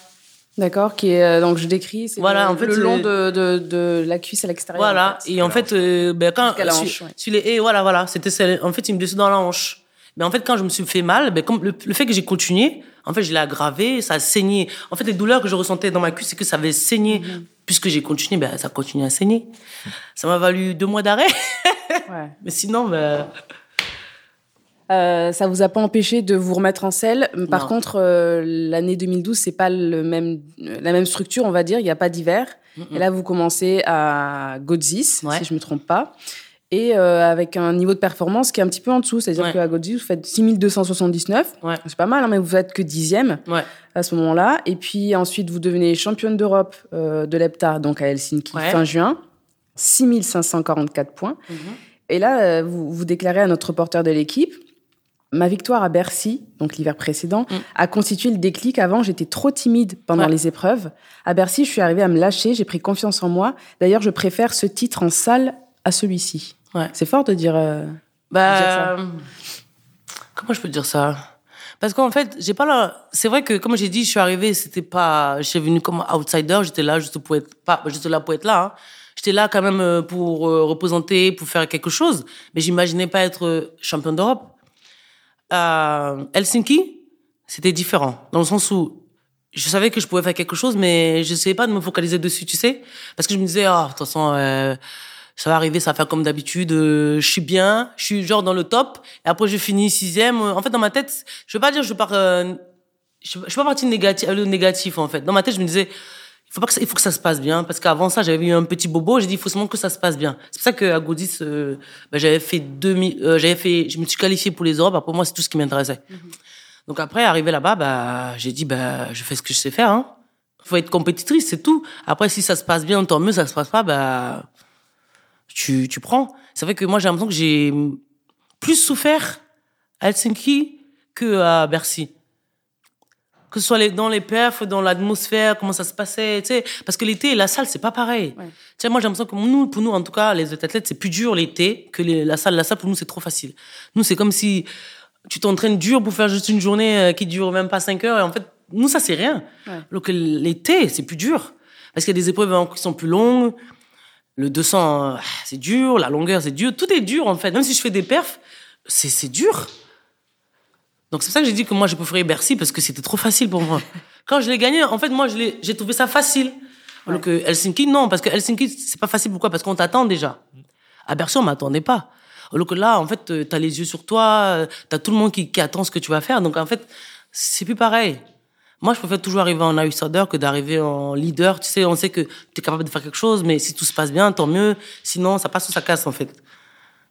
D'accord, qui est euh, donc je décris, c'est Voilà, le, en fait, le long de, de, de la cuisse à l'extérieur. Voilà. en fait. Et en fait, euh, ben, quand la sur- hanche, ouais. sur les haies, voilà, voilà, c'était en fait une blessure dans la hanche. Mais en fait, quand je me suis fait mal, ben, comme le, le fait que j'ai continué, en fait, je l'ai aggravé, ça a saigné. En fait, les douleurs que je ressentais dans ma cuisse, c'est que ça avait saigné. Mhm. Puisque j'ai continué, ben, ça continue à saigner. Ça m'a valu deux mois d'arrêt. Ouais. Mais sinon, ben, Euh, ça vous a pas empêché de vous remettre en selle. Par Non. contre, euh, l'année 2012, c'est pas le même, la même structure, on va dire. Il n'y a pas d'hiver. Et là, vous commencez à Godzis, Ouais. si je me trompe pas. Et euh, avec un niveau de performance qui est un petit peu en dessous. C'est-à-dire Ouais. qu'à Godzis, vous faites 6279. Ouais. C'est pas mal, hein, mais vous faites que dixième ouais. à ce moment-là. Et puis ensuite, vous devenez championne d'Europe euh, de l'EPTA, donc à Helsinki, fin juin. 6544 points. Mhm. Et là, euh, vous, vous déclarez à notre reporter de l'équipe Ma victoire à Bercy, donc l'hiver précédent, Mm. a constitué le déclic. Avant, j'étais trop timide pendant Ouais. les épreuves. À Bercy, je suis arrivée à me lâcher, j'ai pris confiance en moi. D'ailleurs, je préfère ce titre en salle à celui-ci. Ouais. C'est fort de dire. euh, Bah, comment je peux dire ça? Parce qu'en fait, j'ai pas la. C'est vrai que comme j'ai dit, je suis arrivée, c'était pas. Je suis venue comme outsider, j'étais là juste pour être pas. J'étais là pour être là. Hein. J'étais là quand même euh, pour euh, représenter, pour faire quelque chose, mais j'imaginais pas être euh, champion d'Europe. Helsinki, c'était différent dans le sens où je savais que je pouvais faire quelque chose, mais je savais pas de me focaliser dessus, tu sais, parce que je me disais, ah, de toute façon. Euh, ça va arriver, ça va faire comme d'habitude. euh, je suis bien, je suis genre dans le top. Et après, je finis sixième. En fait, dans ma tête, je veux pas dire, je pars. euh, je, je suis pas partie négatif, le négatif en fait. Dans ma tête, je me disais, il faut pas que ça, il faut que ça se passe bien, parce qu'avant ça, j'avais eu un petit bobo. J'ai dit, il faut seulement que ça se passe bien. C'est pour ça que à Godis, euh, ben, j'avais fait demi, euh, j'avais fait, je me suis qualifiée pour les Europes. Après moi, c'est tout ce qui m'intéressait. Donc après, arrivé là-bas, bah, j'ai dit, bah, je fais ce que je sais faire. Hein. Faut être compétitrice, c'est tout. Après, si ça se passe bien, tant mieux. Ça se passe pas, bah, tu, tu prends. C'est vrai que moi, j'ai l'impression que j'ai plus souffert à Helsinki que à Bercy. Que ce soit les- dans les perfs, dans l'atmosphère, comment ça se passait, tu sais. Parce que l'été, la salle, c'est pas pareil. Ouais. Tu sais, moi, j'ai l'impression que nous, pour nous, en tout cas, les athlètes, c'est plus dur l'été que les- la salle. La salle, pour nous, c'est trop facile. Nous, c'est comme si tu t'entraînes dur pour faire juste une journée euh, qui dure même pas 5 heures. Et en fait, nous, ça, c'est rien. Ouais. Alors que l'été, c'est plus dur. Parce qu'il y a des épreuves hein, qui sont plus longues. Le 200, euh, c'est dur. La longueur, c'est dur. Tout est dur, en fait. Même si je fais des perfs, c'est c'est dur. Donc c'est pour ça que j'ai dit que moi, je préférais Bercy parce que c'était trop facile pour moi. Quand je l'ai gagné, en fait, moi, j'ai trouvé ça facile. Alors que Helsinki, non. Parce que Helsinki, c'est pas facile. Pourquoi? Parce qu'on t'attend déjà. À Bercy, on m'attendait pas. Alors que là, en fait, euh, t'as les yeux sur toi, euh, t'as tout le monde qui, qui attend ce que tu vas faire. Donc, en fait, c'est plus pareil. Moi, je préfère toujours arriver en outsider que d'arriver en leader. Tu sais, on sait que tu es capable de faire quelque chose, mais si tout se passe bien, tant mieux. Sinon, ça passe ou ça casse, en fait.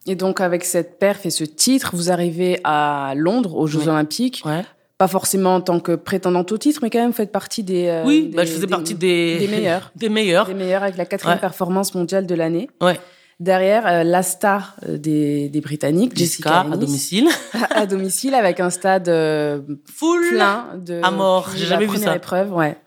Et donc, avec cette perf et ce titre, vous arrivez à Londres, aux Jeux Ouais. Olympiques. Ouais. Pas forcément en tant que prétendante au titre, mais quand même, vous faites partie des. euh, oui, des- bah, je faisais des- partie des... des meilleurs. des meilleurs. Des meilleurs avec la quatrième Ouais. performance mondiale de l'année. Ouais. Derrière, euh, la star euh, des, des Britanniques, Jessica, Jessica, à domicile. à domicile, avec un stade euh, Full. plein de. À mort, j'ai jamais vu ça. épreuve, ouais.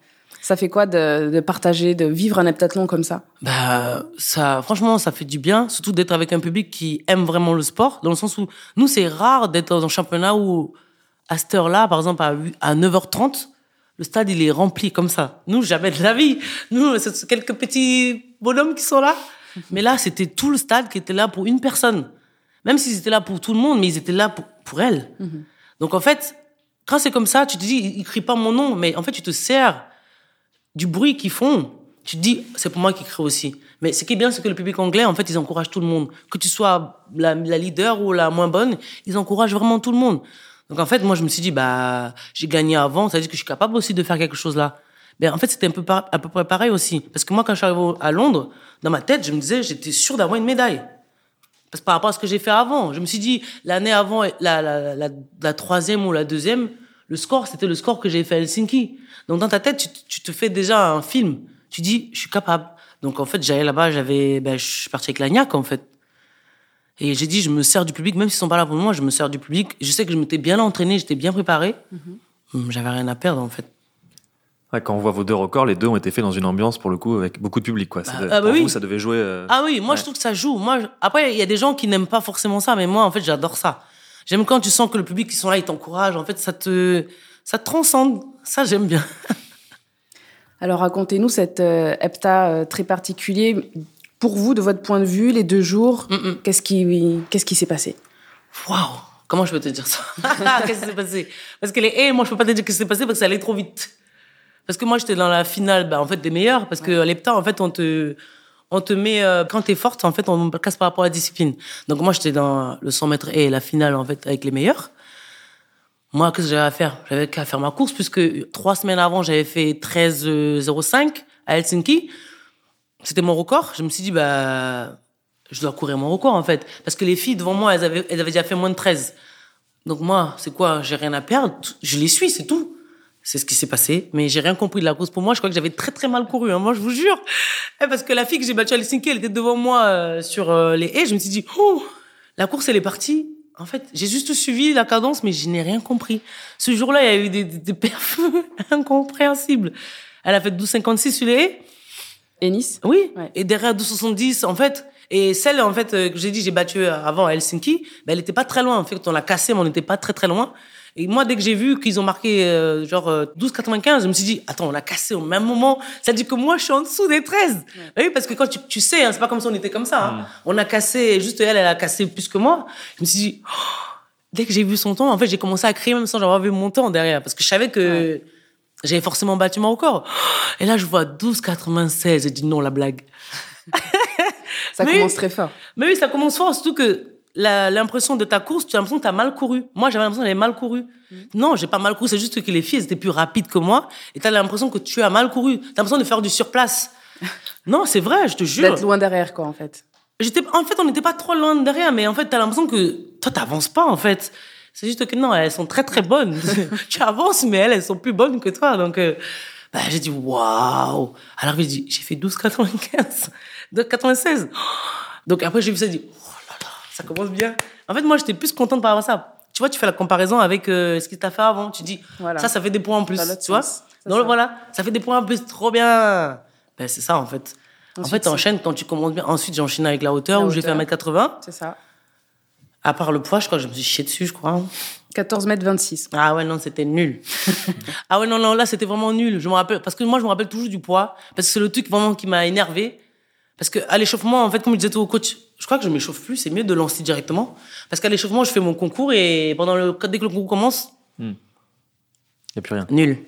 Ça fait quoi de, de partager, de vivre un heptathlon comme ça? Bah, ça, franchement, ça fait du bien, surtout d'être avec un public qui aime vraiment le sport, dans le sens où nous, c'est rare d'être dans un championnat où, à cette heure-là, par exemple, à, à 9h30, le stade, il est rempli comme ça. Nous, jamais de la vie. Nous, c'est quelques petits bonhommes qui sont là. Mais là, c'était tout le stade qui était là pour une personne. Même s'ils étaient là pour tout le monde, mais ils étaient là pour, pour elle. Donc, en fait, quand c'est comme ça, tu te dis, ils, ils crient pas mon nom, mais en fait, tu te sers du bruit qu'ils font. tu te dis, c'est pour moi qui crée aussi. Mais ce qui est bien, c'est que le public anglais, en fait, ils encouragent tout le monde. Que tu sois la, la leader ou la moins bonne, ils encouragent vraiment tout le monde. Donc en fait, moi, je me suis dit, bah, j'ai gagné avant, ça veut dire que je suis capable aussi de faire quelque chose là. Mais en fait, c'était un peu, par- à peu près pareil aussi. Parce que moi, quand je suis arrivé à Londres, dans ma tête, je me disais, j'étais sûr d'avoir une médaille. Parce que par rapport à ce que j'ai fait avant, je me suis dit, l'année avant, la, la, la, la troisième ou la deuxième, le score, c'était le score que j'ai fait à Helsinki. Donc dans ta tête, tu, tu te fais déjà un film. Tu dis, je suis capable. Donc en fait, j'allais là-bas, j'avais, ben, je suis parti avec la niaque, en fait. Et j'ai dit, je me sers du public, même s'ils sont pas là pour moi, je me sers du public. Je sais que je m'étais bien entraîné, j'étais bien préparé. Hum, J'avais rien à perdre, en fait. Ouais, quand on voit vos deux records, les deux ont été faits dans une ambiance pour le coup avec beaucoup de public. Quoi. Ça Bah, devait- ah bah pour oui. vous, ça devait jouer. euh, Ah oui, moi Ouais. je trouve que ça joue. Moi, je- après, il y a des gens qui n'aiment pas forcément ça, mais moi, en fait, j'adore ça. J'aime quand tu sens que le public qui sont là, ils t'encouragent. En fait, ça te, ça te transcende. Ça, j'aime bien. Alors racontez-nous cet euh, hepta euh, très particulier. Pour vous, de votre point de vue, les deux jours, Mm, mm. qu'est-ce qui qu'est-ce qui s'est passé? Waouh Comment je peux te dire ça? Qu'est-ce qui s'est passé? Parce que les haies, moi, je peux pas te dire ce qui s'est passé parce que ça allait trop vite. Parce que moi, j'étais dans la finale, bah, en fait, des meilleurs. Parce que à l'hepta, en fait, on te, on te met, euh, quand t'es forte, en fait, on casse par rapport à la discipline. Donc moi, j'étais dans le 100 mètres et la finale, en fait, avec les meilleurs. Moi, qu'est-ce que j'avais à faire? J'avais qu'à faire ma course, puisque trois semaines avant, j'avais fait 13,05 à Helsinki. C'était mon record. Je me suis dit, bah, je dois courir mon record, en fait. Parce que les filles devant moi, elles avaient, elles avaient déjà fait moins de 13. Donc moi, c'est quoi? J'ai rien à perdre. Je les suis, c'est tout. C'est ce qui s'est passé. Mais j'ai rien compris de la course. Pour moi, je crois que j'avais très très mal couru. Hein. Moi, je vous jure. Eh, Parce que la fille que j'ai battue à Helsinki, elle était devant moi euh, sur euh, les haies. Je me suis dit, oh, la course, elle est partie. En fait, j'ai juste suivi la cadence, mais je n'ai rien compris. Ce jour-là, il y a eu des, des, des perfs incompréhensibles. Elle a fait 12,56 sur les haies. Et Nice? Oui. Ouais. Et derrière 12,70, en fait. Et celle, en fait, euh, que j'ai dit, j'ai battu avant à Helsinki, ben, elle était pas très loin. En fait, on l'a cassée, mais on n'était pas très, très loin. Et moi, dès que j'ai vu qu'ils ont marqué, euh, genre, euh, 12,95, je me suis dit, attends, on l'a cassé au même moment. Ça dit que moi, je suis en dessous des 13. Ben oui, parce que quand tu, tu sais, hein, c'est pas comme si on était comme ça. hein. On a cassé, juste elle, elle a cassé plus que moi. Je me suis dit, oh, dès que j'ai vu son temps, en fait, j'ai commencé à crier même sans avoir vu mon temps derrière. Parce que je savais que j'avais forcément battu mon record. Et là, je vois 12,96. J'ai dit non, la blague. Ça Mais- commence très fort. Mais oui, ça commence fort, surtout que l'impression de ta course, tu as l'impression que tu as mal couru. Moi, j'avais l'impression que j'avais mal couru. Non, j'ai pas mal couru, c'est juste que les filles elles étaient plus rapides que moi et tu as l'impression que tu as mal couru. Tu as l'impression de faire du surplace. non, c'est vrai, je te jure. D'être loin derrière, quoi, en fait. J'étais, en fait, on n'était pas trop loin derrière, mais en fait, tu as l'impression que toi, t'avances pas, en fait. C'est juste que non, elles sont très très bonnes. tu avances, mais elles, elles sont plus bonnes que toi. Donc, euh, bah, j'ai dit waouh. Alors j'ai dit, j'ai fait 12,95, de 96. Donc après, j'ai vu ça, j'ai dit, ça commence bien. En fait, moi, j'étais plus contente par rapport à ça. Tu vois, tu fais la comparaison avec euh, ce que t'as fait avant. Tu dis, Voilà. ça, ça fait des points en plus. Tu vois Donc ça. voilà, ça fait des points en plus, trop bien. Ben, c'est ça, en fait. en Ensuite, fait, c'est- t'enchaînes quand tu commences bien. Ensuite, j'ai enchaîné avec la hauteur, La où j'ai fait hauteur. 1m80. C'est ça. À part le poids, je crois que je me suis chié dessus, je crois. 14 mètres 26. Ah ouais, non, c'était nul. ah ouais, non, non, là, c'était vraiment nul. Je me rappelle, parce que moi, je me rappelle toujours du poids, parce que c'est le truc vraiment qui m'a énervé. Parce que à l'échauffement, en fait, comme je disais tout au coach, je crois que je m'échauffe plus, c'est mieux de lancer directement. Parce qu'à l'échauffement, je fais mon concours et pendant le, dès que le concours commence, Il n'y a plus rien. nul.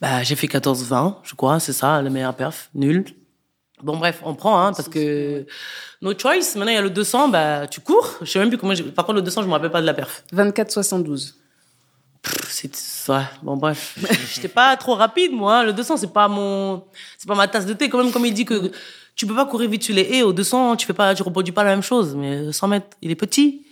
Bah, j'ai fait 14-20, je crois, c'est ça, le meilleur perf. Nul. Bon, bref, on prend, hein, parce que no choice. Maintenant, il y a le 200, bah, tu cours. Je sais même plus comment j'ai- Par contre, le 200, je me rappelle pas de la perf. 24 72. Pff, C'est ouais, bon bref, j'étais pas trop rapide moi. hein. Le 200 c'est pas mon, c'est pas ma tasse de thé. Quand même comme il dit que tu peux pas courir vite sur les haies au 200, tu fais pas, tu reproduis pas la même chose. Mais le 100 mètres, il est petit.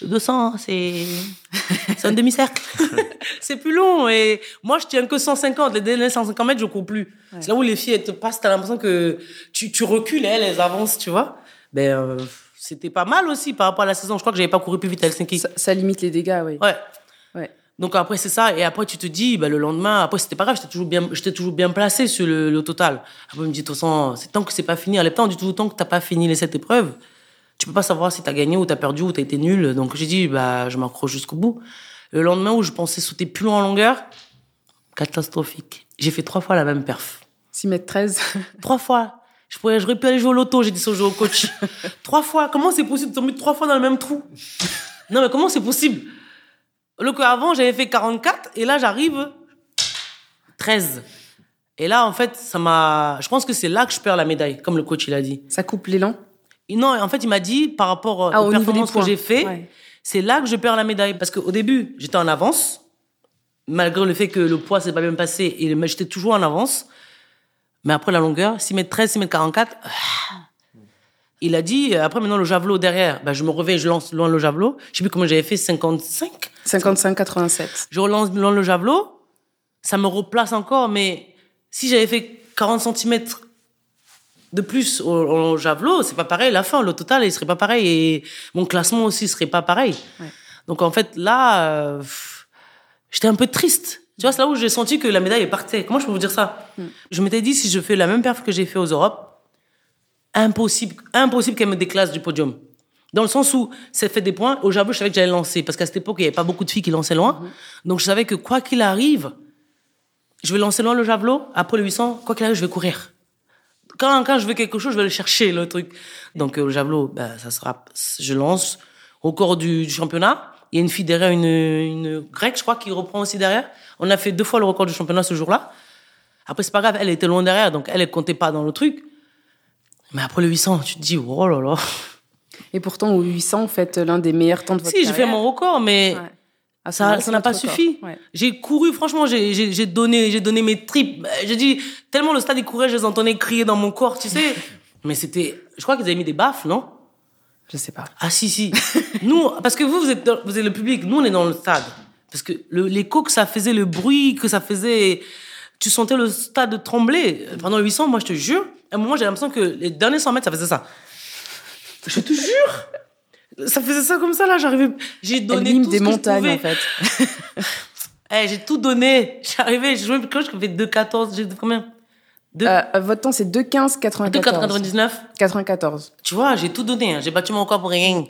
Le 200 hein, c'est, c'est un demi-cercle. c'est plus long et moi je tiens que 150. Les derniers 150 mètres je cours plus. C'est là où les filles elles te passent, t'as l'impression que tu, tu recules et elles elles avancent, tu vois. Ben euh, c'était pas mal aussi par rapport à la saison. Je crois que j'avais pas couru plus vite à Helsinki. Ça, ça limite les dégâts, oui. Ouais. Donc après c'est ça et après tu te dis bah, le lendemain après c'était pas grave j'étais toujours bien j'étais toujours bien placé sur le, le total. Après je me dis de toute façon c'est tant que c'est pas fini à l'époque on dit toujours tant que t'as pas fini les sept épreuves tu peux pas savoir si t'as gagné ou t'as perdu ou t'as été nul donc j'ai dit bah je m'accroche jusqu'au bout. Le lendemain où je pensais sauter plus loin en longueur catastrophique j'ai fait trois fois la même perf 6 mètres 13. trois fois. Je pourrais, j'aurais pu aller jouer au loto, j'ai dit ça au coach. trois fois. Comment c'est possible de tomber trois fois dans le même trou? Non, mais comment c'est possible? Le coup avant, j'avais fait 44 et là, j'arrive 13. Et là, en fait, ça m'a. Je pense que c'est là que je perds la médaille, comme le coach il a dit. Ça coupe l'élan? Non, en fait, il m'a dit par rapport Ah, aux au performances que j'ai fait, Ouais. c'est là que je perds la médaille. Parce qu'au début, j'étais en avance, malgré le fait que le poids s'est pas bien passé, et mais j'étais toujours en avance. Mais après la longueur, 6 mètres 13, 6 mètres 44, ah. il a dit, euh, après maintenant le javelot derrière, bah, je me réveille, je lance loin le javelot. Je sais plus comment j'avais fait, 55. 55-87. Je relance le javelot, ça me replace encore, mais si j'avais fait 40 cm de plus au, au javelot, c'est pas pareil. La fin, le total, il serait pas pareil. Et mon classement aussi serait pas pareil. Ouais. Donc en fait, là, euh, j'étais un peu triste. Tu vois, c'est là où j'ai senti que la médaille est partie. Comment je peux vous dire ça? Je m'étais dit, si je fais la même perf que j'ai fait aux Europes, impossible, impossible qu'elle me déclasse du podium. Dans le sens où ça fait des points. Au javelot, je savais que j'allais lancer. Parce qu'à cette époque, il n'y avait pas beaucoup de filles qui lançaient loin. Donc je savais que quoi qu'il arrive, je vais lancer loin le javelot. Après le 800, quoi qu'il arrive, je vais courir. Quand, quand je veux quelque chose, je vais le chercher, le truc. Donc, euh, le javelot, ben, ça sera, je lance au cours du, du championnat. Il y a une fille derrière, une, une grecque, je crois, qui reprend aussi derrière. On a fait deux fois le record du championnat ce jour-là. Après, c'est pas grave, elle était loin derrière, donc elle, elle comptait pas dans le truc. Mais après le 800, tu te dis, oh là là. Et pourtant, au 800, vous faites l'un des meilleurs temps de votre Si, j'ai carrière. fait mon record, mais Ouais. Ah, ça n'a pas suffi. Ouais. J'ai couru, franchement, j'ai j'ai- j'ai donné, j'ai donné mes tripes. J'ai dit, tellement le stade il courait, je les entendais crier dans mon corps, tu sais. Mais c'était, je crois qu'ils avaient mis des baffes, non? Je sais pas. Ah si, si. nous, parce que vous, vous êtes, dans- vous êtes le public, nous, on est dans le stade. Parce que le- l'écho que ça faisait, le bruit que ça faisait, tu sentais le stade trembler. Pendant le 800, moi, je te jure, à un moment, j'ai l'impression que les derniers 100 mètres, ça faisait ça. Je te jure Ça faisait ça comme ça, là, j'arrivais... J'ai Elle donné mime tout des ce que je montagnes, pouvais. en fait. Eh, j'ai tout donné. J'arrivais, je jouais, quand je fais 2,14, j'ai combien? Deux- Euh, votre temps, c'est 2,15, 94. 2,99 94. Tu vois, j'ai tout donné. hein. J'ai battu mon corps pour rien.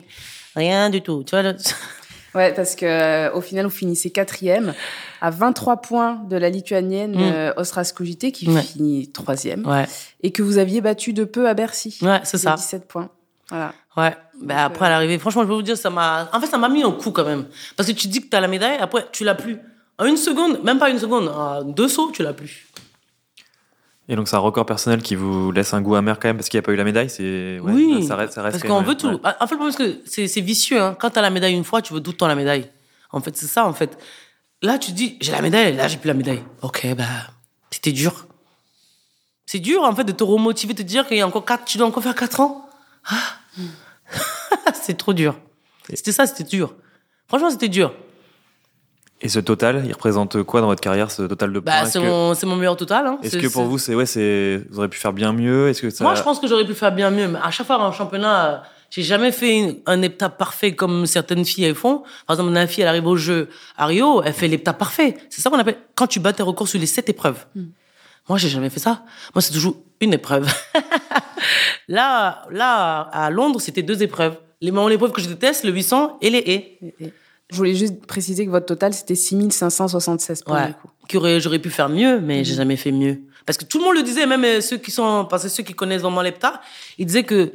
Rien du tout. Tu vois, le- Ouais, parce que euh, au final, vous finissez quatrième à 23 points de la lituanienne Mm. euh, Ostras Kujite, qui Ouais. finit troisième, Ouais, et que vous aviez battu de peu à Bercy. ouais, c'est de ça. 17 points. Voilà. Ouais. Ben, après, à l'arrivée, franchement, je peux vous dire, ça m'a, en fait, ça m'a mis un coup quand même. Parce que tu dis que t'as la médaille, après, tu l'as plus. En une seconde, même pas une seconde, en deux sauts, tu l'as plus. Et donc c'est un record personnel qui vous laisse un goût amer quand même parce qu'il n'y a pas eu la médaille. C'est ouais, oui. ça reste, ça reste parce qu'on veut tout. ouais. En fait, le problème, c'est que c'est, c'est vicieux, hein. Quand t'as la médaille une fois, tu veux tout le temps la médaille. En fait, c'est ça, en fait. Là, tu dis, j'ai la médaille, là, j'ai plus la médaille. Ok, bah, c'était dur. C'est dur, en fait, de te remotiver, de te dire qu'il y a encore quatre, tu dois encore faire quatre ans. Ah. c'est trop dur. C'était ça, c'était dur. Franchement, c'était dur. Et ce total, il représente quoi dans votre carrière, ce total de points? Bah, c'est mon, meilleur total. Hein. est-ce que pour vous, c'est ouais, c'est vous auriez pu faire bien mieux? Est-ce que ça Moi, je pense que j'aurais pu faire bien mieux. Mais à chaque fois en championnat, j'ai jamais fait une- un hepta parfait comme certaines filles elles font. Par exemple, ma fille, elle arrive au jeu à Rio, elle fait l'hepta parfait. C'est ça qu'on appelle quand tu bats tes records sur les sept épreuves. Moi, j'ai jamais fait ça. Moi, c'est toujours une épreuve. là, là, à Londres, c'était deux épreuves. Les moments l'épreuve que je déteste, le 800 et les haies. Je voulais juste préciser que votre total, c'était 6576 points, Ouais. du coup. J'aurais pu faire mieux, mais j'ai jamais fait mieux. Parce que tout le monde le disait, même euh, ceux qui sont, parce que ceux qui connaissent vraiment l'hepta, ils disaient que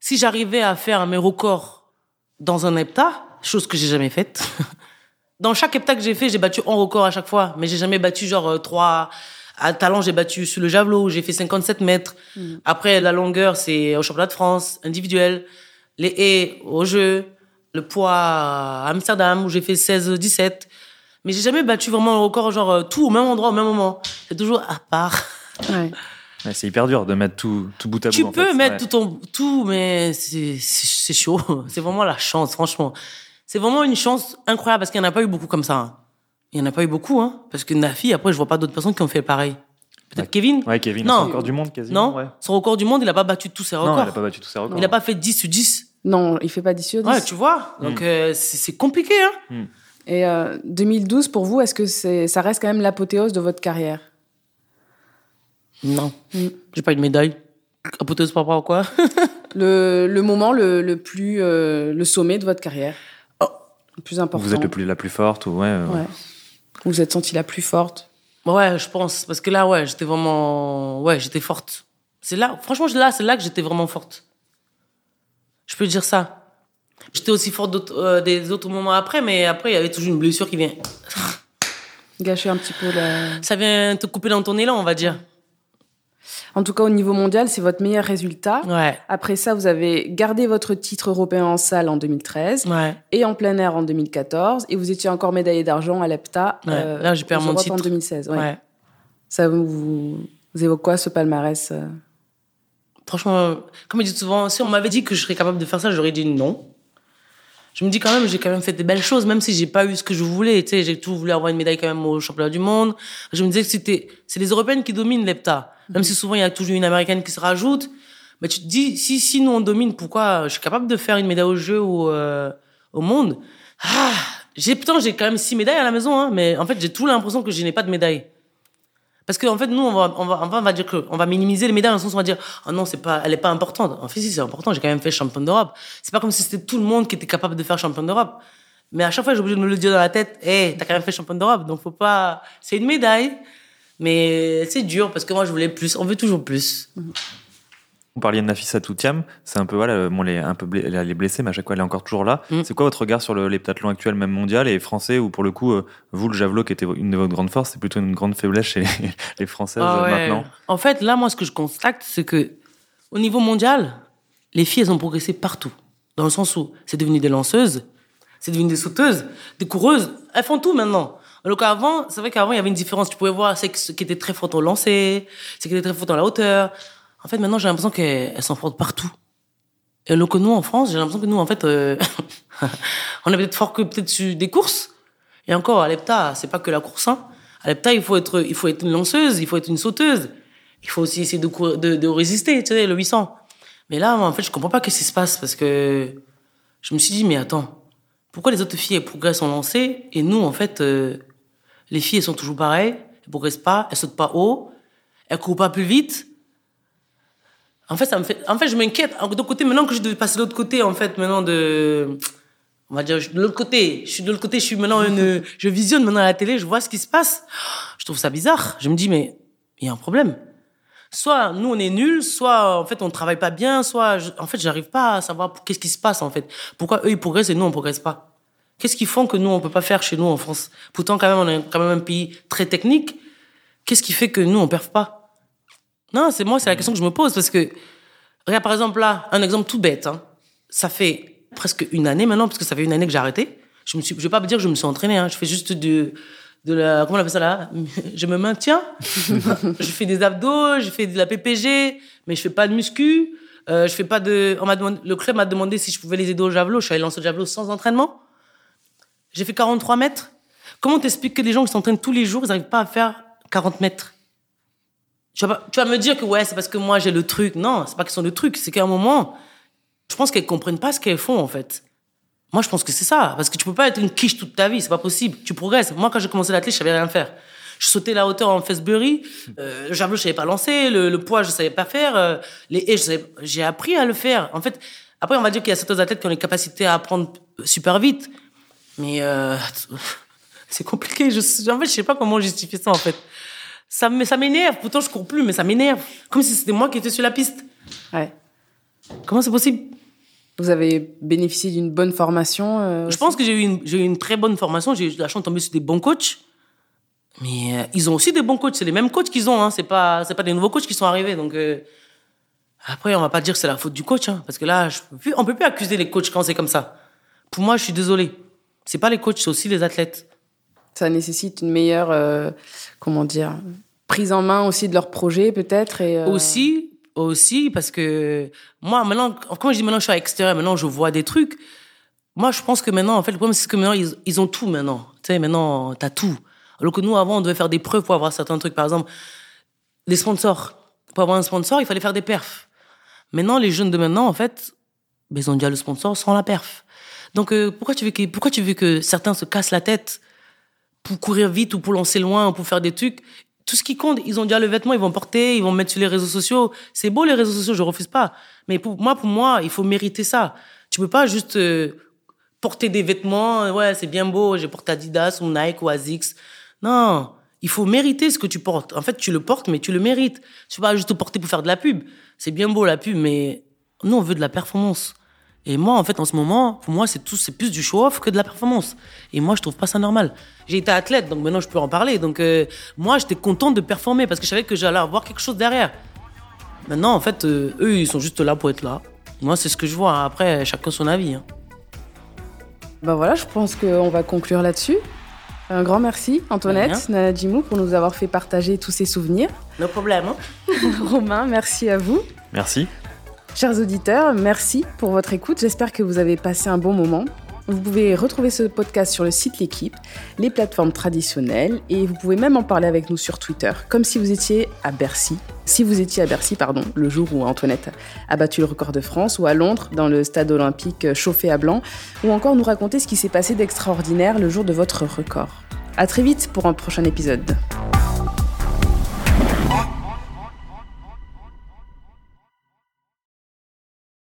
si j'arrivais à faire mes records dans un hepta, chose que j'ai jamais faite. Dans chaque hepta que j'ai fait, j'ai battu un record à chaque fois, mais j'ai jamais battu genre euh, trois. À talent, j'ai battu sur le javelot, j'ai fait 57 mètres. Après, la longueur, c'est au championnat de France, individuel. Les haies, au jeu. Le poids à Amsterdam, où j'ai fait 16-17. Mais j'ai jamais battu vraiment le record, genre euh, tout au même endroit, au même moment. C'est toujours à part. Ouais. Ouais, c'est hyper dur de mettre tout, tout bout à Tu bout. en peux fait. mettre Ouais. tout ton tout, mais c'est c'est c'est chaud. C'est vraiment la chance, franchement. C'est vraiment une chance incroyable parce qu'il n'y en a pas eu beaucoup comme ça. Il n'y en a pas eu beaucoup, hein. Parce que Nafi, après, je vois pas d'autres personnes qui ont fait pareil. Peut-être Ouais. Kevin Ouais, Kevin, Non. c'est encore du monde quasiment. Non ouais. Son record du monde, il a pas battu tous ses records. Non, elle a pas battu tous ses records. Il a pas fait 10 sur 10. Non, il fait pas 10 sur 10. Ouais, tu vois. Donc, euh, c'est compliqué, hein. Et euh, 2012, pour vous, est-ce que ça reste quand même l'apothéose de votre carrière? Non. Mm. J'ai pas eu de médaille. Apothéose par rapport à quoi? Le, le moment le, le plus, euh, le sommet de votre carrière Oh. Le plus important. Vous êtes le plus, la plus forte ou ouais. euh, Ouais. Vous vous êtes sentie la plus forte Ouais, je pense. Parce que là, ouais, j'étais vraiment. Ouais, j'étais forte. C'est là, franchement, là, c'est là que j'étais vraiment forte. Je peux dire ça. J'étais aussi forte euh, des autres moments après, mais après, il y avait toujours une blessure qui vient. Gâcher un petit peu la. Ça vient te couper dans ton élan, on va dire. En tout cas, au niveau mondial, c'est votre meilleur résultat. Ouais. Après ça, vous avez gardé votre titre européen en salle en 2013 Ouais. et en plein air en 2014. Et vous étiez encore médaillé d'argent à l'EPTA Ouais, là, j'ai perdu aux mon Europes en titre. 2016. ouais. ouais. Ça vous, vous, vous évoque quoi ce palmarès euh? Franchement, comme je dis souvent, si on m'avait dit que je serais capable de faire ça, j'aurais dit non. Je me dis quand même, j'ai quand même fait des belles choses, même si j'ai pas eu ce que je voulais. Tu sais, j'ai tout voulu avoir une médaille quand même au championnat du monde. Je me disais que c'était, c'est les Européennes qui dominent l'EPTA. Même si souvent il y a toujours une Américaine qui se rajoute. Mais tu te dis, si, si nous on domine, pourquoi je suis capable de faire une médaille au jeu ou euh, au monde? Ah, j'ai putain, j'ai quand même six médailles à la maison, hein, mais en fait j'ai tout l'impression que je n'ai pas de médaille. Parce qu'en fait, nous, on va, on va, on va, dire que, on va minimiser les médailles dans le sens où on va dire, oh non, c'est pas, elle est pas importante. En fait, si, c'est important. J'ai quand même fait championne d'Europe. C'est pas comme si c'était tout le monde qui était capable de faire championne d'Europe. Mais à chaque fois, j'ai obligé de me le dire dans la tête, hé, t'as quand même fait championne d'Europe. Donc, faut pas, c'est une médaille. Mais c'est dur parce que moi, je voulais plus. On veut toujours plus. Vous parliez de Nafissa Toutiam, c'est un peu voilà, bon, elle est un peu blé- elle est blessée, mais à chaque fois elle est encore toujours là. Mm. C'est quoi votre regard sur le, les pentathlons actuels, même mondial et français, où pour le coup, euh, vous le javelot qui était une de vos grandes forces, c'est plutôt une grande faiblesse chez les, les françaises Ah ouais. maintenant? En fait, là, moi, ce que je constate, c'est que au niveau mondial, les filles, elles ont progressé partout. Dans le sens où c'est devenu des lanceuses, c'est devenu des sauteuses, des coureuses. Elles font tout maintenant. Alors qu'avant, c'est vrai qu'avant, il y avait une différence. Tu pouvais voir celles qui étaient très fortes au lancer, celles qui étaient très fortes à la hauteur. En fait, maintenant, j'ai l'impression qu'elles fortes partout. Et alors que nous, en France, j'ai l'impression que nous, en fait, euh, on est peut-être fort que peut-être sur des courses. Et encore, à l'EPTA, c'est pas que la course. Hein. À l'EPTA, il faut être, il faut être une lanceuse, il faut être une sauteuse. Il faut aussi essayer de, cour- de, résister, tu sais, le 800. Mais là, en fait, je comprends pas qu'est-ce qui se passe parce que je me suis dit, mais attends, pourquoi les autres filles, elles progressent en lancer et nous, en fait, euh, les filles, elles sont toujours pareilles, elles progressent pas, elles sautent pas haut, elles courent pas plus vite. En fait, ça me fait, en fait, je m'inquiète. L'autre côté, maintenant que je devais passer de l'autre côté, en fait, maintenant de, on va dire, de l'autre côté. Je suis de l'autre côté, je suis maintenant une, je visionne maintenant à la télé, je vois ce qui se passe. Je trouve ça bizarre. Je me dis, mais, il y a un problème. Soit nous, on est nuls, soit, en fait, on travaille pas bien, soit, je- en fait, j'arrive pas à savoir qu'est-ce qui se passe, en fait. Pourquoi eux, ils progressent et nous, on progresse pas? Qu'est-ce qu'ils font que nous, on peut pas faire chez nous, en France? Pourtant, quand même, on est quand même un pays très technique. Qu'est-ce qui fait que nous, on perd pas? Non, c'est moi, c'est la question que je me pose parce que, regarde, par exemple, là, un exemple tout bête, hein. Ça fait presque une année maintenant, parce que ça fait une année que j'ai arrêté. Je je vais pas me dire que je me suis entraîné, hein. Je fais juste de, de la, comment on appelle ça là? Je me maintiens. je fais des abdos, je fais de la PPG, mais je fais pas de muscu. Euh, je fais pas de, on m'a demandé, le club m'a demandé si je pouvais les aider au javelot. Je suis allé lancer le javelot sans entraînement. J'ai fait 43 mètres. Comment t'expliques que des gens qui s'entraînent tous les jours, ils n'arrivent pas à faire 40 mètres? Tu vas, tu vas me dire que ouais, c'est parce que moi j'ai le truc. Non, c'est pas qu'ils sont le truc, c'est qu'à un moment, je pense qu'elles comprennent pas ce qu'elles font en fait. Moi, je pense que c'est ça, parce que tu peux pas être une quiche toute ta vie, c'est pas possible. Tu progresses. Moi, quand j'ai commencé l'athlète, je savais rien faire. Je sautais la hauteur en Festbury, euh, le javelot, je savais pas lancer, le, le poids, je savais pas faire, euh, les haies, j'ai appris à le faire. En fait, après, on va dire qu'il y a certains athlètes qui ont les capacités à apprendre super vite, mais euh, c'est compliqué. Je, en fait, je sais pas comment justifier ça en fait. Ça me- ça m'énerve. Pourtant, je cours plus, mais ça m'énerve. Comme si c'était moi qui étais sur la piste. Ouais. Comment c'est possible? Vous avez bénéficié d'une bonne formation euh, Je pense que j'ai eu, une, j'ai eu une très bonne formation. J'ai eu la chance de tomber sur des bons coachs. Mais euh, ils ont aussi des bons coachs. C'est les mêmes coachs qu'ils ont. Hein. C'est pas, c'est pas des nouveaux coachs qui sont arrivés. Donc euh, après, on va pas dire que c'est la faute du coach, hein, parce que là, je peux plus, on peut plus accuser les coachs quand c'est comme ça. Pour moi, je suis désolé. C'est pas les coachs, c'est aussi les athlètes. Ça nécessite une meilleure, euh, comment dire, prise en main aussi de leur projet peut-être euh, Aussi, aussi, parce que moi, maintenant, quand je dis maintenant, je suis à l'extérieur, maintenant, je vois des trucs. Moi, je pense que maintenant, en fait, le problème, c'est que maintenant, ils, ils ont tout maintenant. Tu sais, maintenant, t'as tout. Alors que nous, avant, on devait faire des preuves pour avoir certains trucs. Par exemple, les sponsors. Pour avoir un sponsor, il fallait faire des perfs. Maintenant, les jeunes de maintenant, en fait, ben, ils ont déjà le sponsor sans la perf. Donc, euh, pourquoi tu veux que, pourquoi tu veux que certains se cassent la tête pour courir vite ou pour lancer loin ou pour faire des trucs tout ce qui compte, ils ont déjà le vêtement, ils vont porter, ils vont mettre sur les réseaux sociaux. C'est beau les réseaux sociaux, je refuse pas. Mais pour moi, pour moi, il faut mériter ça. Tu peux pas juste euh, porter des vêtements. euh, Ouais, c'est bien beau, j'ai porté Adidas ou Nike ou Asics. Non, il faut mériter ce que tu portes. En fait, tu le portes, mais tu le mérites. Tu peux pas juste te porter pour faire de la pub. C'est bien beau la pub, mais nous on veut de la performance. Et moi, en fait, en ce moment, pour moi, c'est tout, c'est plus du show-off que de la performance. Et moi, je trouve pas ça normal. J'ai été athlète, donc maintenant, je peux en parler. Donc, euh, moi, j'étais content de performer parce que je savais que j'allais avoir quelque chose derrière. Maintenant, en fait, euh, eux, ils sont juste là pour être là. Moi, c'est ce que je vois. Après, chacun son avis. hein. Ben voilà, je pense qu'on va conclure là-dessus. Un grand merci, Antoinette, Nana Jimou, pour nous avoir fait partager tous ces souvenirs. No problème. hein. Romain, merci à vous. Merci. Chers auditeurs, merci pour votre écoute. J'espère que vous avez passé un bon moment. Vous pouvez retrouver ce podcast sur le site L'équipe, les plateformes traditionnelles et vous pouvez même en parler avec nous sur Twitter, comme si vous étiez à Bercy. Si vous étiez à Bercy, pardon, le jour où Antoinette a battu le record de France, ou à Londres, dans le stade olympique chauffé à blanc, ou encore nous raconter ce qui s'est passé d'extraordinaire le jour de votre record. À très vite pour un prochain épisode.